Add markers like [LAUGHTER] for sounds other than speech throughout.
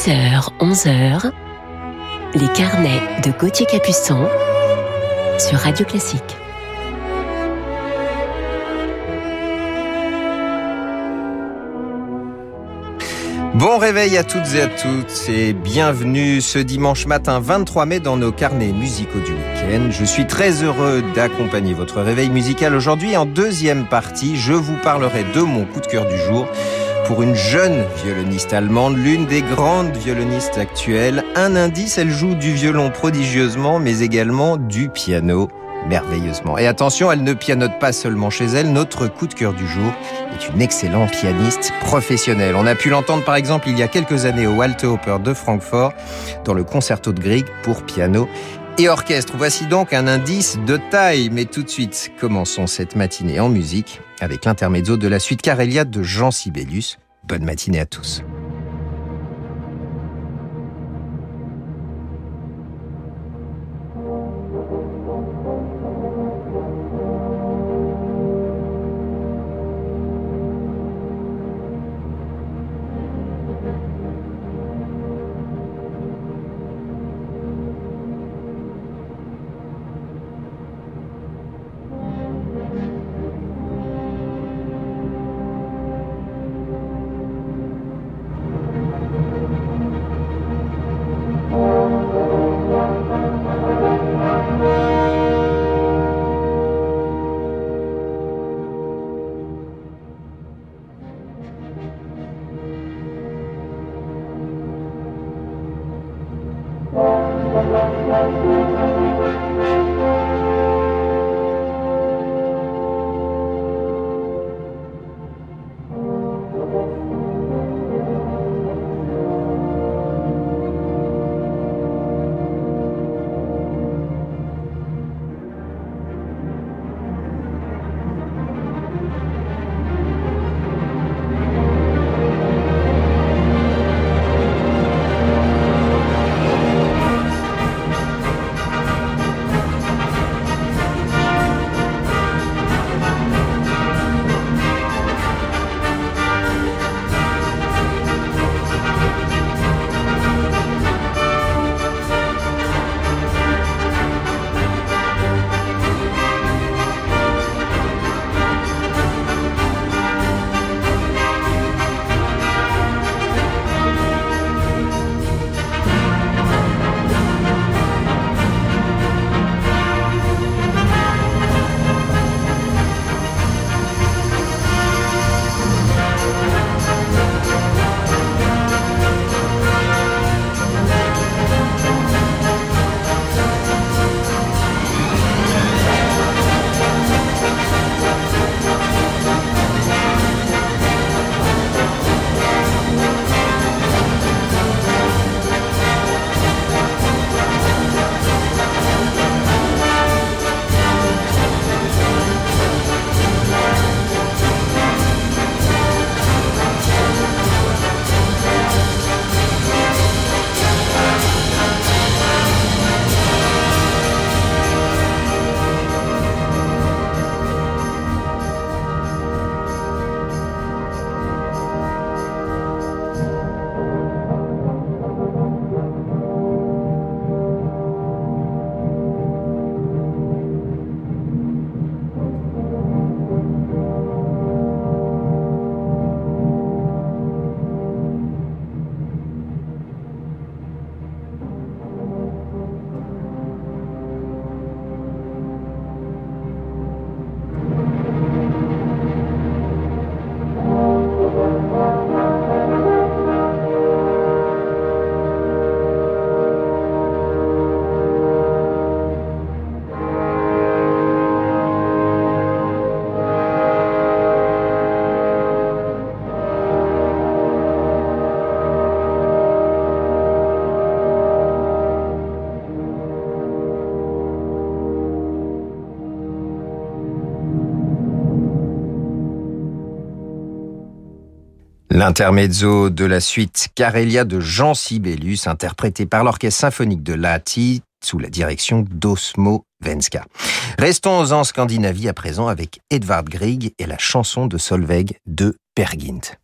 10h, 11h, les carnets de Gauthier Capuçon sur Radio Classique. Bon réveil à toutes et à tous et bienvenue ce dimanche matin 23 mai dans nos carnets musicaux du week-end. Je suis très heureux d'accompagner votre réveil musical aujourd'hui. En deuxième partie, je vous parlerai de mon coup de cœur du jour pour une jeune violoniste allemande, l'une des grandes violonistes actuelles. Un indice, elle joue du violon prodigieusement mais également du piano merveilleusement. Et attention, elle ne pianote pas seulement chez elle, notre coup de cœur du jour est une excellente pianiste professionnelle. On a pu l'entendre par exemple il y a quelques années au Walter Oper de Francfort dans le concerto de Grieg pour piano et orchestre. Voici donc un indice de taille, mais tout de suite, commençons cette matinée en musique avec l'intermezzo de la suite Carélia de Jean Sibelius. Bonne matinée à tous. L'intermezzo de la suite Carélia de Jean Sibelius, interprété par l'Orchestre symphonique de Lahti sous la direction d'Osmo Venska. Restons en Scandinavie à présent avec Edvard Grieg et la chanson de Solveig de Pergint.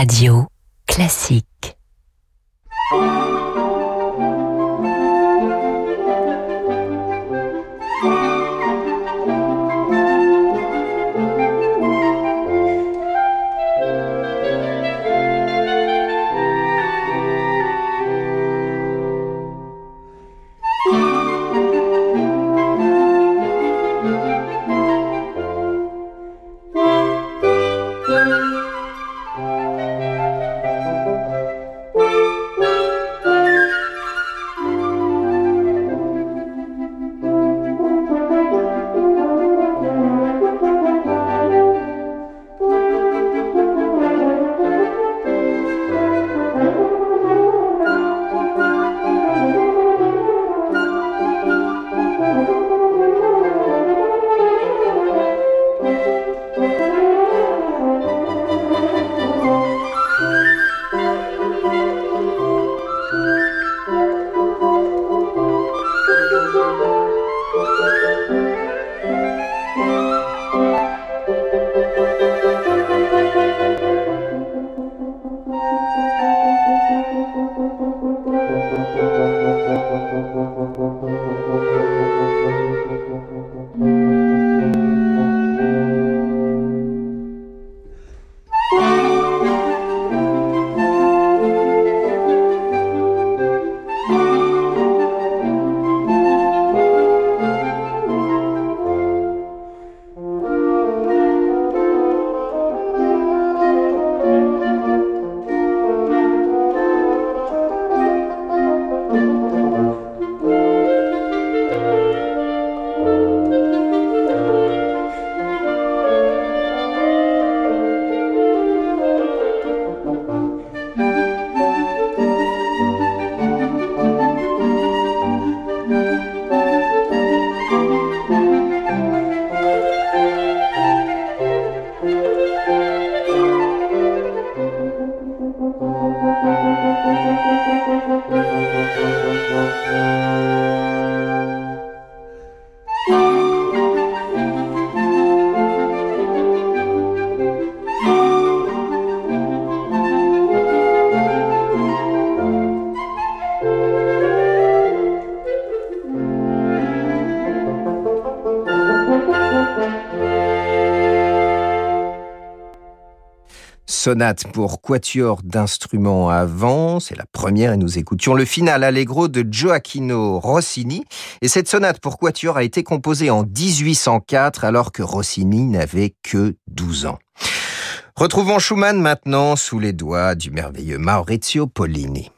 Radio classique. Sonate pour quatuor d'instruments à vent. C'est la première et nous écoutions le final allegro de Gioacchino Rossini. Et cette sonate pour quatuor a été composée en 1804 alors que Rossini n'avait que 12 ans. Retrouvons Schumann maintenant sous les doigts du merveilleux Maurizio Pollini.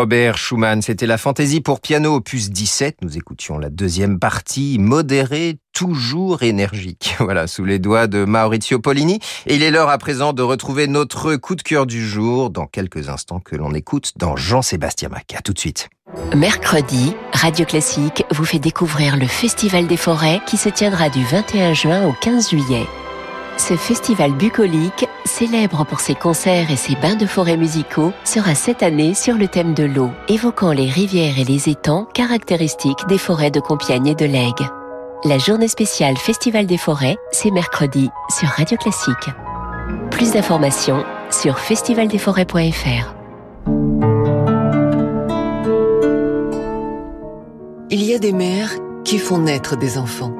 Robert Schumann, c'était la fantaisie pour piano opus 17. Nous écoutions la deuxième partie, modérée, toujours énergique. [LAUGHS] Voilà, sous les doigts de Maurizio Pollini. Il est l'heure à présent de retrouver notre coup de cœur du jour dans quelques instants que l'on écoute dans Jean-Sébastien Mac. À tout de suite. Mercredi, Radio Classique vous fait découvrir le Festival des Forêts qui se tiendra du 21 juin au 15 juillet. Ce festival bucolique, célèbre pour ses concerts et ses bains de forêt musicaux, sera cette année sur le thème de l'eau, évoquant les rivières et les étangs caractéristiques des forêts de Compiègne et de Lègue. La journée spéciale Festival des forêts, c'est mercredi sur Radio Classique. Plus d'informations sur festivaldesforêts.fr. Il y a des mères qui font naître des enfants.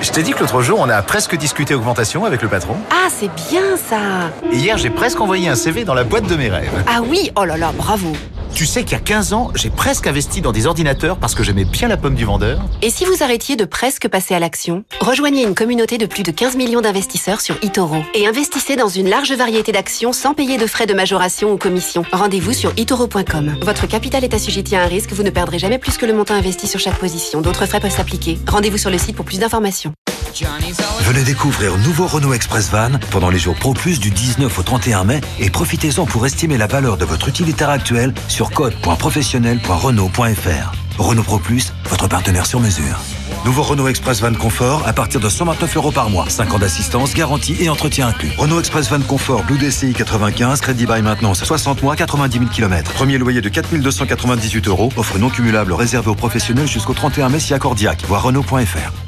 Je t'ai dit que l'autre jour, on a presque discuté augmentation avec le patron. Ah, c'est bien ça hier, j'ai presque envoyé un CV dans la boîte de mes rêves. Ah oui, oh là là, bravo Tu sais qu'il y a 15 ans, j'ai presque investi dans des ordinateurs parce que j'aimais bien la pomme du vendeur. Et si vous arrêtiez de presque passer à l'action Rejoignez une communauté de plus de 15 millions d'investisseurs sur eToro et investissez dans une large variété d'actions sans payer de frais de majoration ou commission. Rendez-vous sur itoro.com. Votre capital est assujetti à un risque, vous ne perdrez jamais plus que le montant investi sur chaque position. D'autres frais peuvent s'appliquer. Rendez-vous sur le site pour plus d'informations. Venez découvrir nouveau Renault Express Van pendant les jours Pro Plus du 19 au 31 mai et profitez-en pour estimer la valeur de votre utilitaire actuel sur code.professionnel.renault.fr. Renault Pro Plus, votre partenaire sur mesure. Nouveau Renault Express Van Confort à partir de 129 euros par mois. 5 ans d'assistance, garantie et entretien inclus. Renault Express Van Confort Blue DCI 95, crédit by maintenance 60 mois, 90 000 km. Premier loyer de 4298 euros. Offre non cumulable réservée aux professionnels jusqu'au 31 mai si accordiaque. Voir Renault.fr.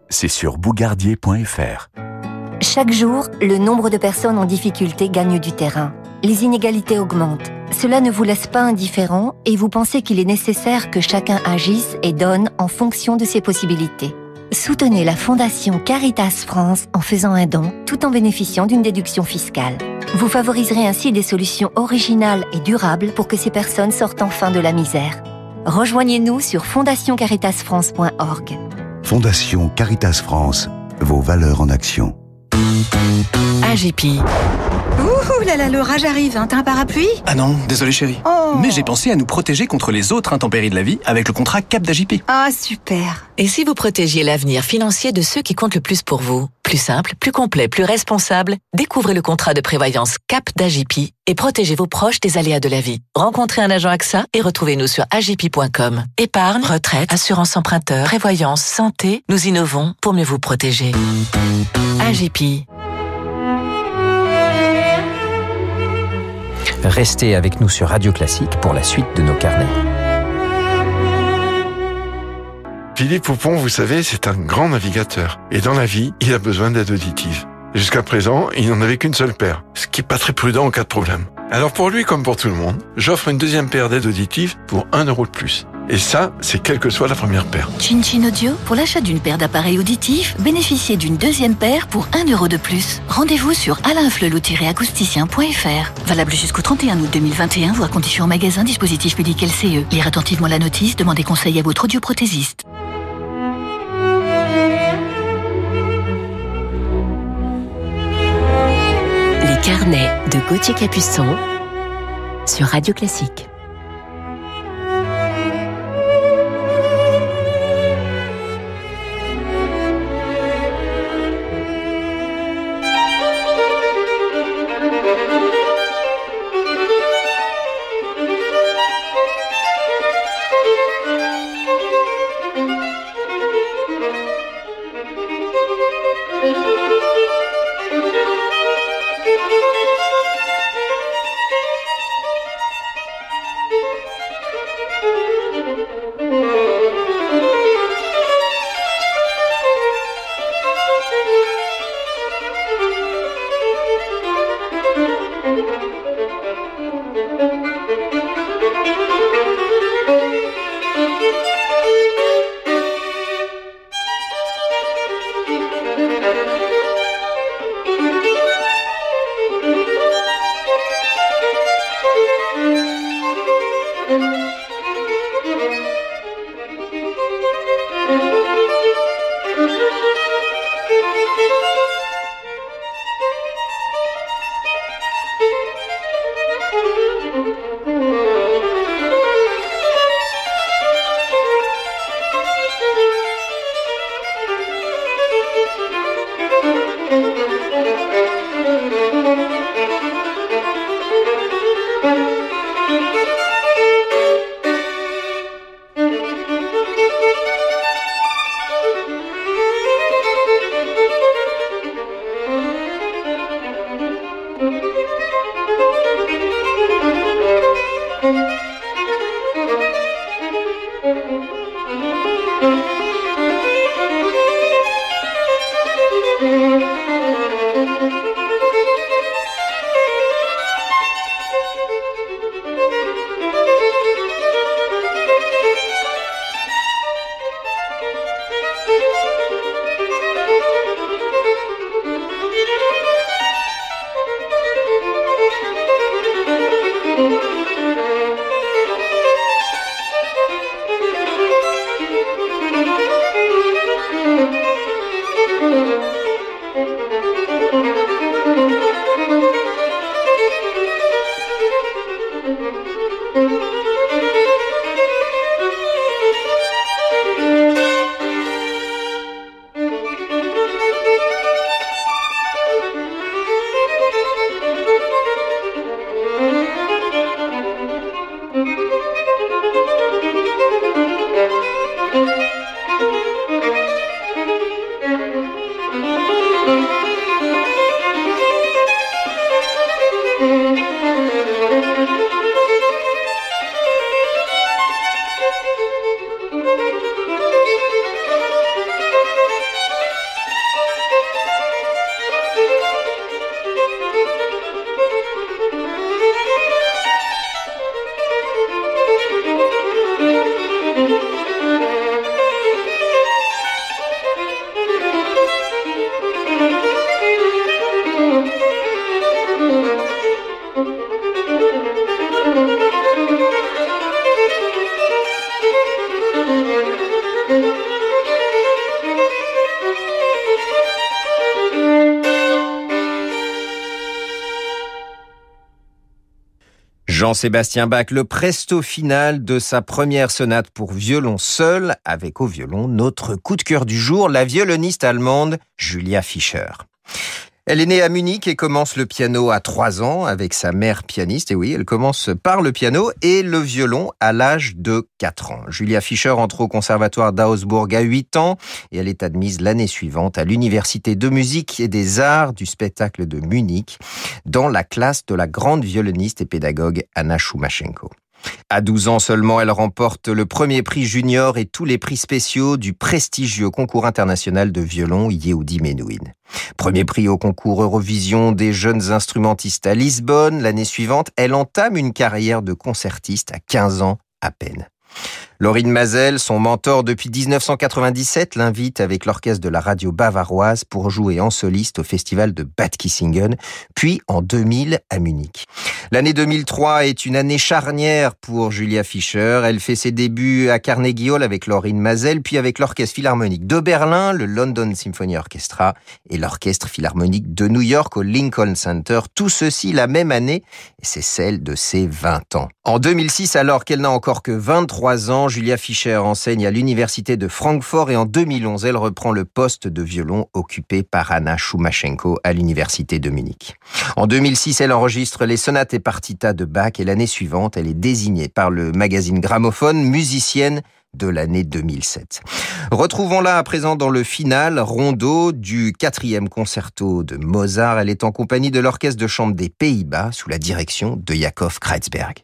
c'est sur bougardier.fr. Chaque jour, le nombre de personnes en difficulté gagne du terrain. Les inégalités augmentent. Cela ne vous laisse pas indifférent et vous pensez qu'il est nécessaire que chacun agisse et donne en fonction de ses possibilités. Soutenez la Fondation Caritas France en faisant un don tout en bénéficiant d'une déduction fiscale. Vous favoriserez ainsi des solutions originales et durables pour que ces personnes sortent enfin de la misère. Rejoignez-nous sur fondationcaritasfrance.org. Fondation Caritas France, vos valeurs en action. AGP. Ouh là là, l'orage arrive, hein. t'as un parapluie? Ah non, désolé chérie. Oh. Mais j'ai pensé à nous protéger contre les autres intempéries de la vie avec le contrat Cap d'AJP. Ah super. Et si vous protégiez l'avenir financier de ceux qui comptent le plus pour vous? Plus simple, plus complet, plus responsable, découvrez le contrat de prévoyance Cap d'AJP et protégez vos proches des aléas de la vie. Rencontrez un agent AXA et retrouvez-nous sur agip.com. Épargne, retraite, assurance emprunteur, prévoyance, santé, nous innovons pour mieux vous protéger. AGP. Restez avec nous sur Radio Classique pour la suite de nos carnets. Philippe Poupon, vous savez, c'est un grand navigateur. Et dans la vie, il a besoin d'aide auditive. Jusqu'à présent, il n'en avait qu'une seule paire, ce qui est pas très prudent en cas de problème. Alors pour lui, comme pour tout le monde, j'offre une deuxième paire d'aides auditives pour 1 euro de plus. Et ça, c'est quelle que soit la première paire. Chin Chin Audio, pour l'achat d'une paire d'appareils auditifs, bénéficiez d'une deuxième paire pour 1 euro de plus. Rendez-vous sur alainflelou-acousticien.fr. Valable jusqu'au 31 août 2021, voire conditions en magasin, dispositif public LCE. Lire attentivement la notice, demandez conseil à votre audioprothésiste. Les carnets de Gauthier Capuçon sur Radio Classique. Jean-Sébastien Bach, le presto final de sa première sonate pour violon seul, avec au violon notre coup de cœur du jour, la violoniste allemande Julia Fischer. Elle est née à Munich et commence le piano à 3 ans avec sa mère pianiste. Et oui, elle commence par le piano et le violon à l'âge de 4 ans. Julia Fischer entre au conservatoire d'Augsbourg à 8 ans et elle est admise l'année suivante à l'université de musique et des arts du spectacle de Munich dans la classe de la grande violoniste et pédagogue Anna Schumachenko. À 12 ans seulement, elle remporte le premier prix junior et tous les prix spéciaux du prestigieux concours international de violon Yehudi Menuhin. Premier prix au concours Eurovision des jeunes instrumentistes à Lisbonne. L'année suivante, elle entame une carrière de concertiste à 15 ans à peine. Laurine Mazel, son mentor depuis 1997, l'invite avec l'orchestre de la radio bavaroise pour jouer en soliste au festival de Bad Kissingen, puis en 2000 à Munich. L'année 2003 est une année charnière pour Julia Fischer. Elle fait ses débuts à Carnegie Hall avec Laurine Mazel, puis avec l'orchestre philharmonique de Berlin, le London Symphony Orchestra et l'orchestre philharmonique de New York au Lincoln Center. Tout ceci la même année, c'est celle de ses 20 ans. En 2006, alors qu'elle n'a encore que 23 ans, Julia Fischer enseigne à l'université de Francfort et en 2011, elle reprend le poste de violon occupé par Anna Schumachenko à l'université de Munich. En 2006, elle enregistre les sonates et partitas de Bach et l'année suivante, elle est désignée par le magazine Gramophone musicienne de l'année 2007. Retrouvons-la à présent dans le final rondo du quatrième concerto de Mozart. Elle est en compagnie de l'orchestre de chambre des Pays-Bas sous la direction de Jakob Kreitzberg.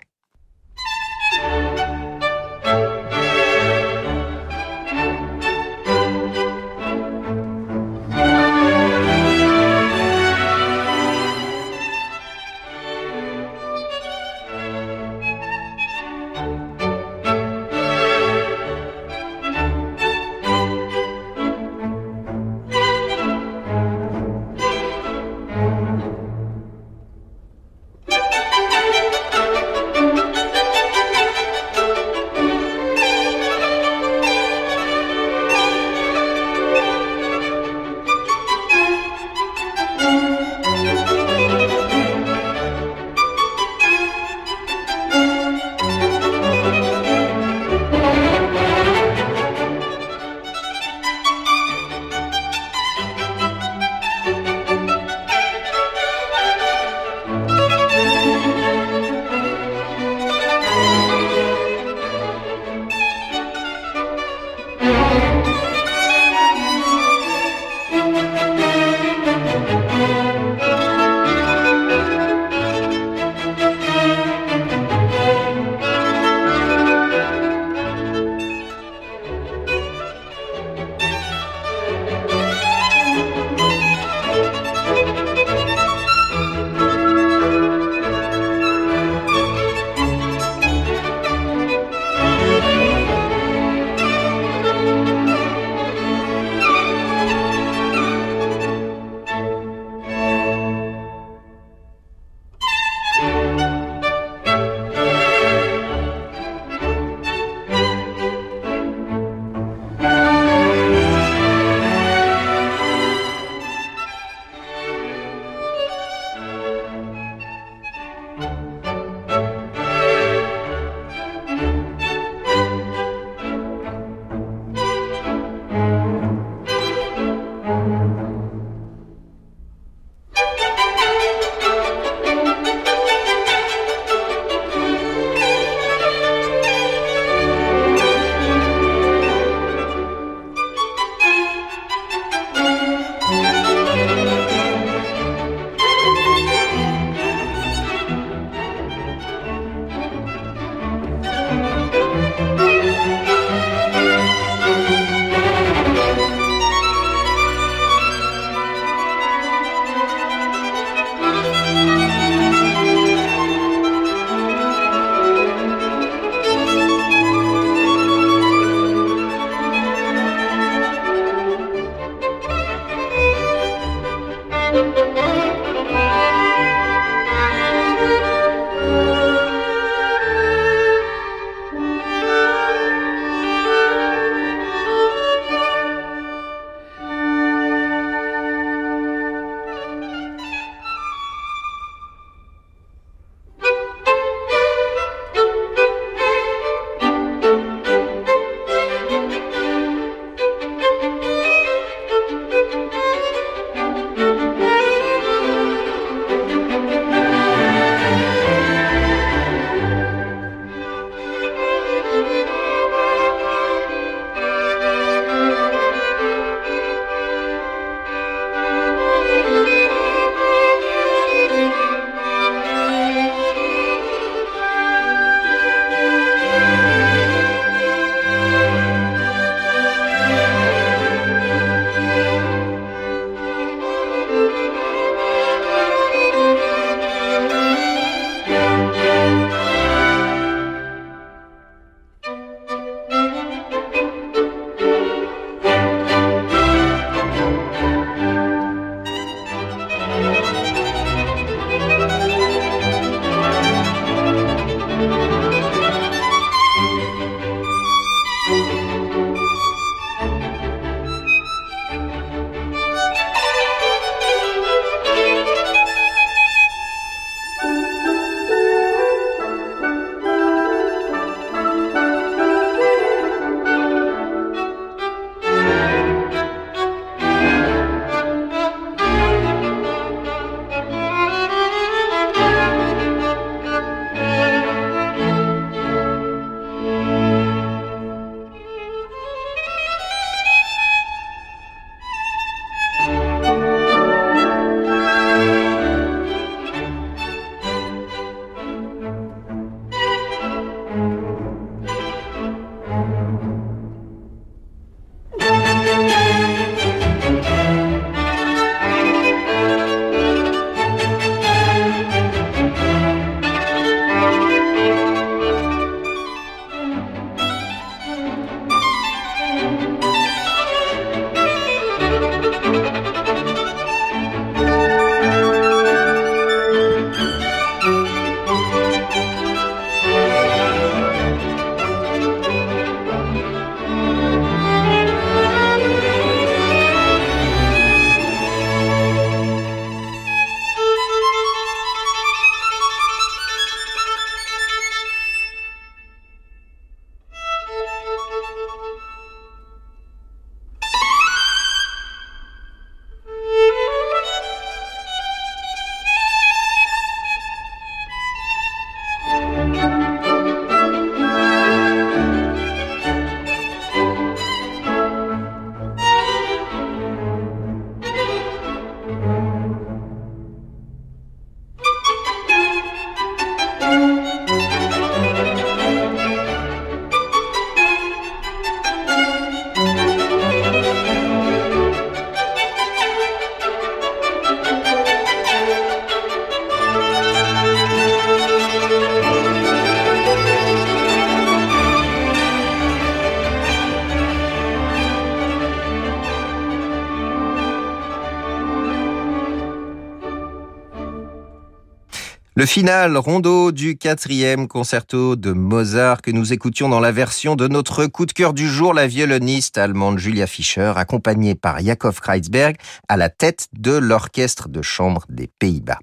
Le final rondo du quatrième concerto de Mozart que nous écoutions dans la version de notre coup de cœur du jour, la violoniste allemande Julia Fischer, accompagnée par Jakob Kreizberg à la tête de l'orchestre de chambre des Pays-Bas.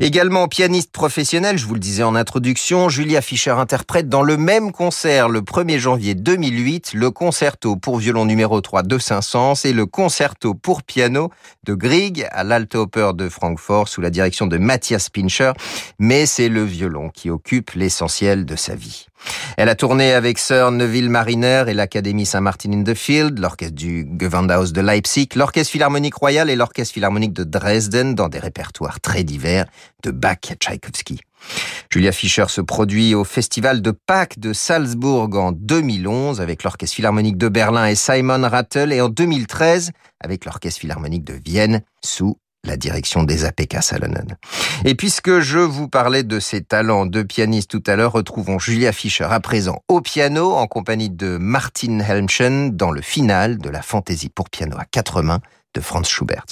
Également pianiste professionnelle, je vous le disais en introduction, Julia Fischer interprète dans le même concert le 1er janvier 2008 le concerto pour violon numéro 3 de Saint-Saëns et le concerto pour piano de Grieg à l'Altoper de Francfort sous la direction de Matthias Pincher, mais c'est le violon qui occupe l'essentiel de sa vie. Elle a tourné avec Sir Neville Mariner et l'Académie Saint-Martin in the Field, l'orchestre du Gewandhaus de Leipzig, l'orchestre philharmonique royal et l'orchestre philharmonique de Dresden dans des répertoires très divers de Bach à Tchaïkovski. Julia Fischer se produit au Festival de Pâques de Salzbourg en 2011 avec l'Orchestre Philharmonique de Berlin et Simon Rattle et en 2013 avec l'Orchestre Philharmonique de Vienne sous la direction des APK Salonen. Et puisque je vous parlais de ses talents de pianiste tout à l'heure, retrouvons Julia Fischer à présent au piano en compagnie de Martin Helmchen dans le final de la fantaisie pour piano à quatre mains de Franz Schubert.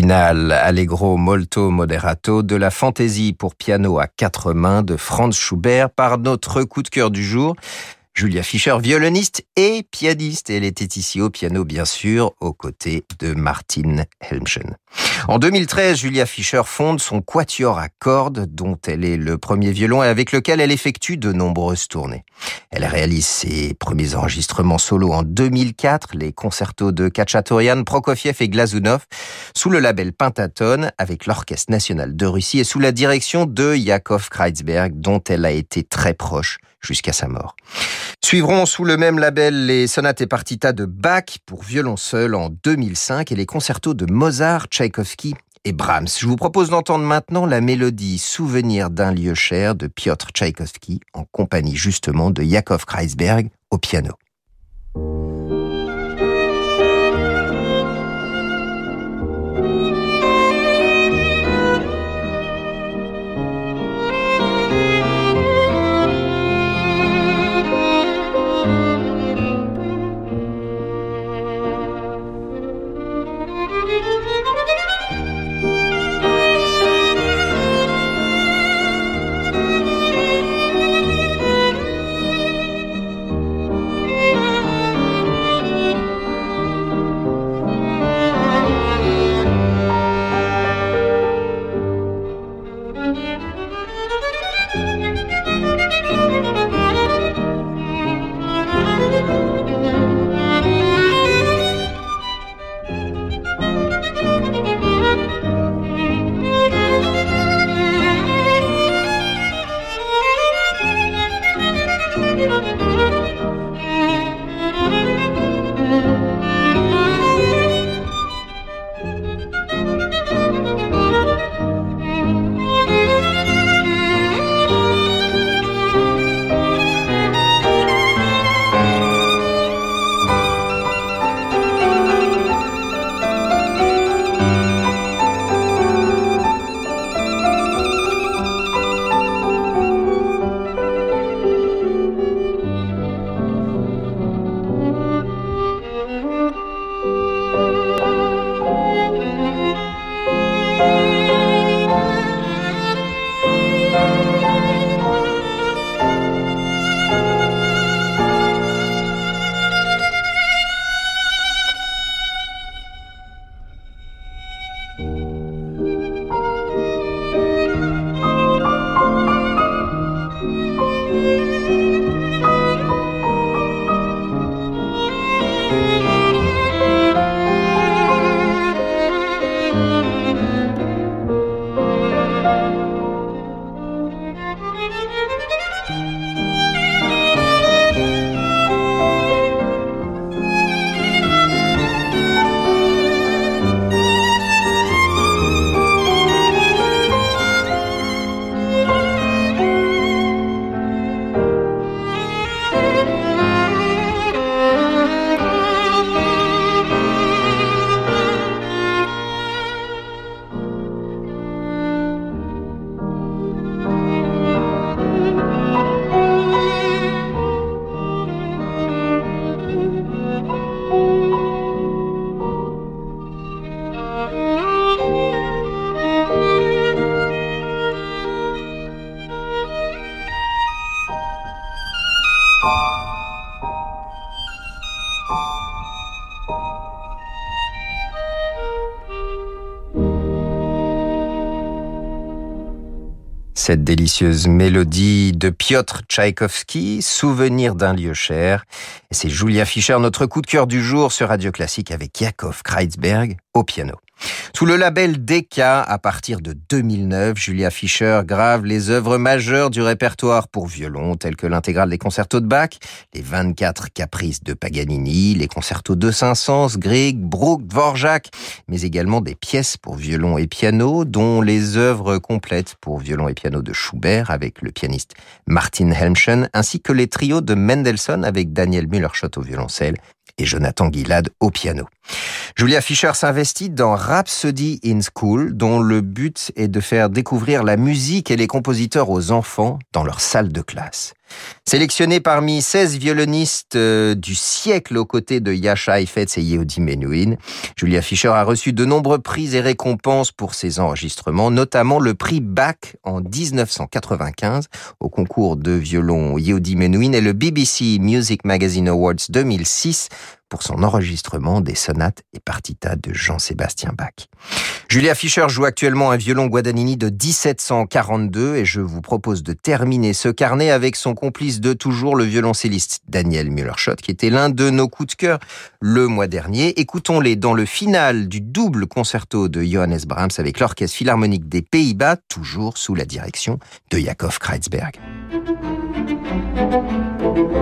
Le final Allegro molto moderato de la fantaisie pour piano à quatre mains de Franz Schubert par notre coup de cœur du jour. Julia Fischer, violoniste et pianiste. Elle était ici au piano, bien sûr, aux côtés de Martin Helmchen. En 2013, Julia Fischer fonde son quatuor à cordes, dont elle est le premier violon et avec lequel elle effectue de nombreuses tournées. Elle réalise ses premiers enregistrements solo en 2004, les concertos de Khatchatorian, Prokofiev et Glazunov, sous le label Pentatone, avec l'Orchestre national de Russie et sous la direction de Yakov Kreizberg, dont elle a été très proche jusqu'à sa mort. Suivront sous le même label les sonates et partitas de Bach pour violon seul en 2005 et les concertos de Mozart, Tchaïkovski et Brahms. Je vous propose d'entendre maintenant la mélodie Souvenir d'un lieu cher de Piotr Tchaïkovski en compagnie justement de Yakov Kreisberg au piano. Cette délicieuse mélodie de Piotr Tchaïkovski, Souvenir d'un lieu cher. C'est Julia Fischer, notre coup de cœur du jour sur Radio Classique avec Yakov Kreizberg au piano. Sous le label DK, à partir de 2009, Julia Fischer grave les œuvres majeures du répertoire pour violon, telles que l'intégrale des concertos de Bach, les 24 caprices de Paganini, les concertos de Saint-Saëns, Grieg, Bruch, Dvorak, mais également des pièces pour violon et piano, dont les œuvres complètes pour violon et piano de Schubert avec le pianiste Martin Helmchen, ainsi que les trios de Mendelssohn avec Daniel Müller-Schott au violoncelle et Jonathan Guilad au piano. Julia Fischer s'investit dans Rhapsody in School, dont le but est de faire découvrir la musique et les compositeurs aux enfants dans leur salle de classe. Sélectionné parmi 16 violonistes euh, du siècle aux côtés de Yasha Heifetz et Yehudi Menuhin, Julia Fischer a reçu de nombreux prix et récompenses pour ses enregistrements, notamment le prix Bach en 1995 au concours de violon Yehudi Menuhin et le BBC Music Magazine Awards 2006 pour son enregistrement des sonates et partitas de Jean-Sébastien Bach. Julia Fischer joue actuellement un violon Guadagnini de 1742 et je vous propose de terminer ce carnet avec son complice de toujours, le violoncelliste Daniel Müller-Schott, qui était l'un de nos coups de cœur le mois dernier. Écoutons-les dans le final du double concerto de Johannes Brahms avec l'Orchestre Philharmonique des Pays-Bas, toujours sous la direction de Jakob Kreitzberg. Thank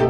you.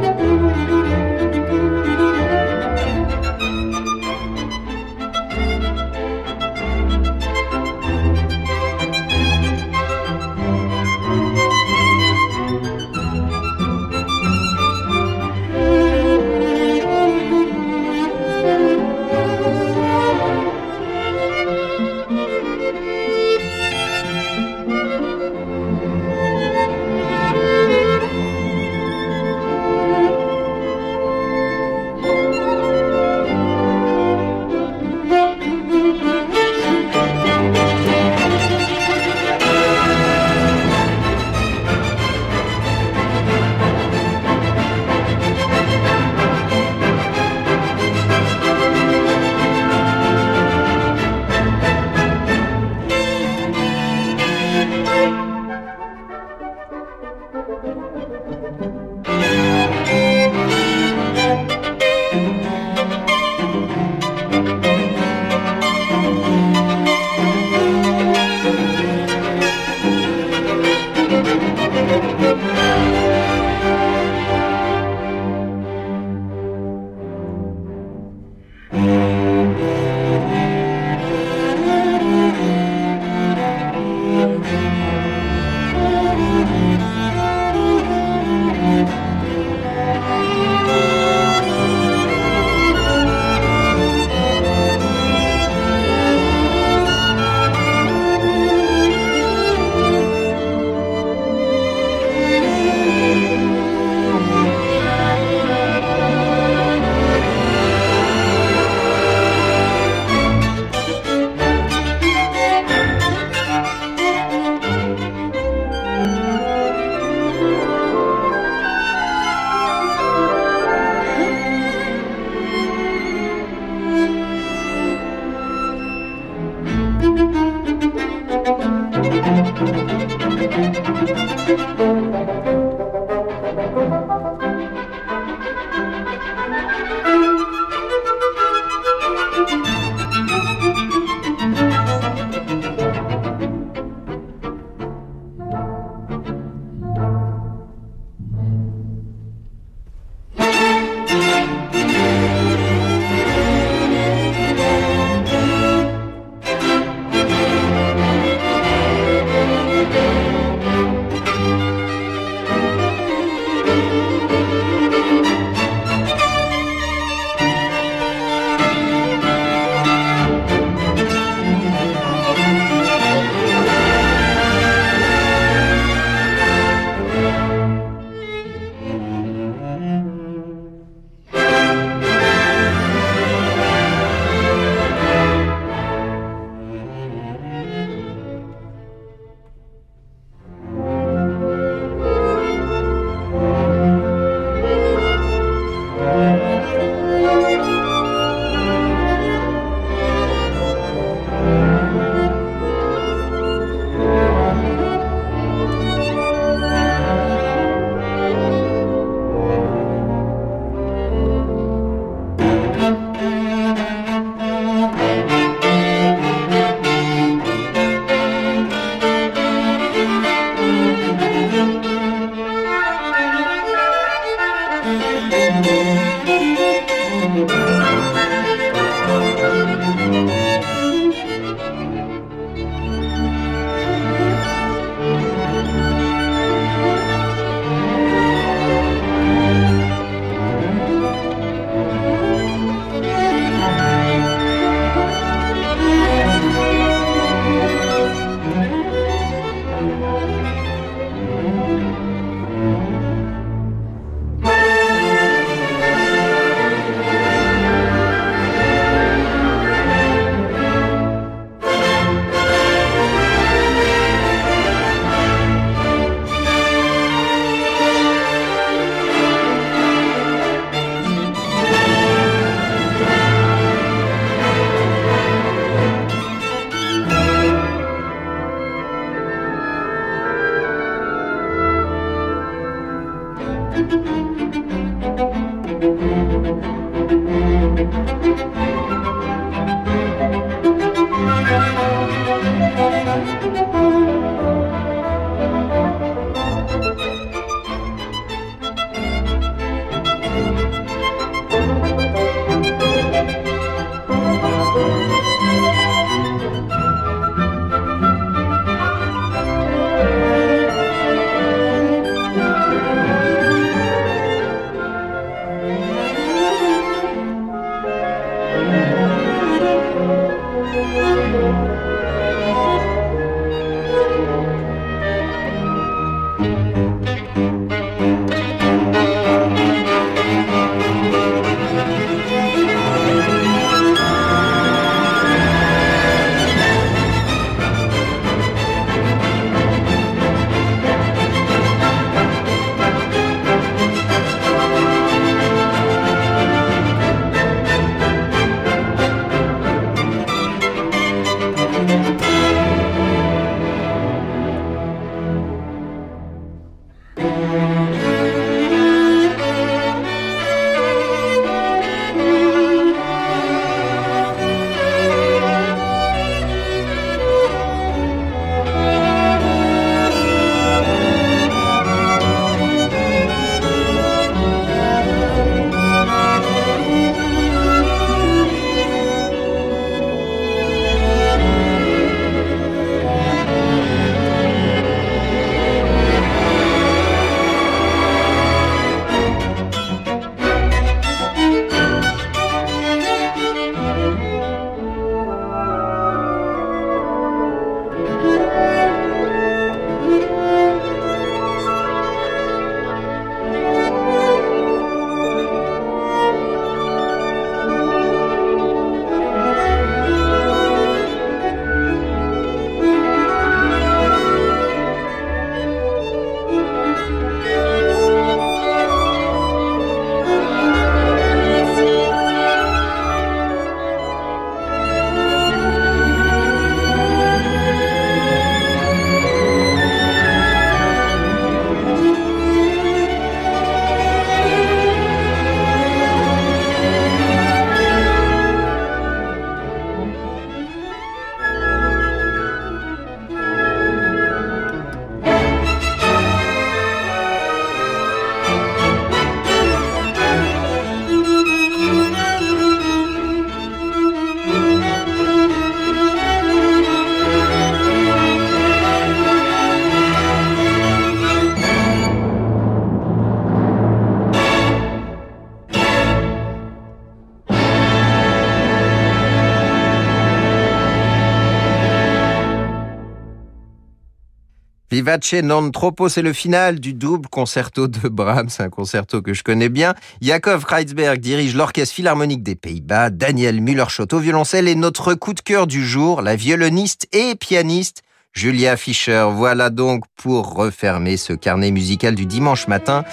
Non troppo, c'est le final du double concerto de Brahms, un concerto que je connais bien. Jakov Kreitzberg dirige l'Orchestre Philharmonique des Pays-Bas, Daniel Müller-Schott au violoncelle et notre coup de cœur du jour, la violoniste et pianiste Julia Fischer. Voilà donc pour refermer ce carnet musical du dimanche matin.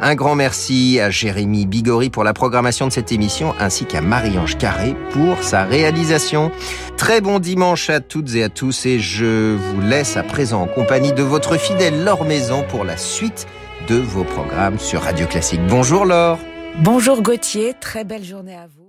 Un grand merci à Jérémy Bigori pour la programmation de cette émission ainsi qu'à Marie-Ange Carré pour sa réalisation. Très bon dimanche à toutes et à tous et je vous laisse à présent en compagnie de votre fidèle Laure Maison pour la suite de vos programmes sur Radio Classique. Bonjour Laure. Bonjour Gauthier, très belle journée à vous.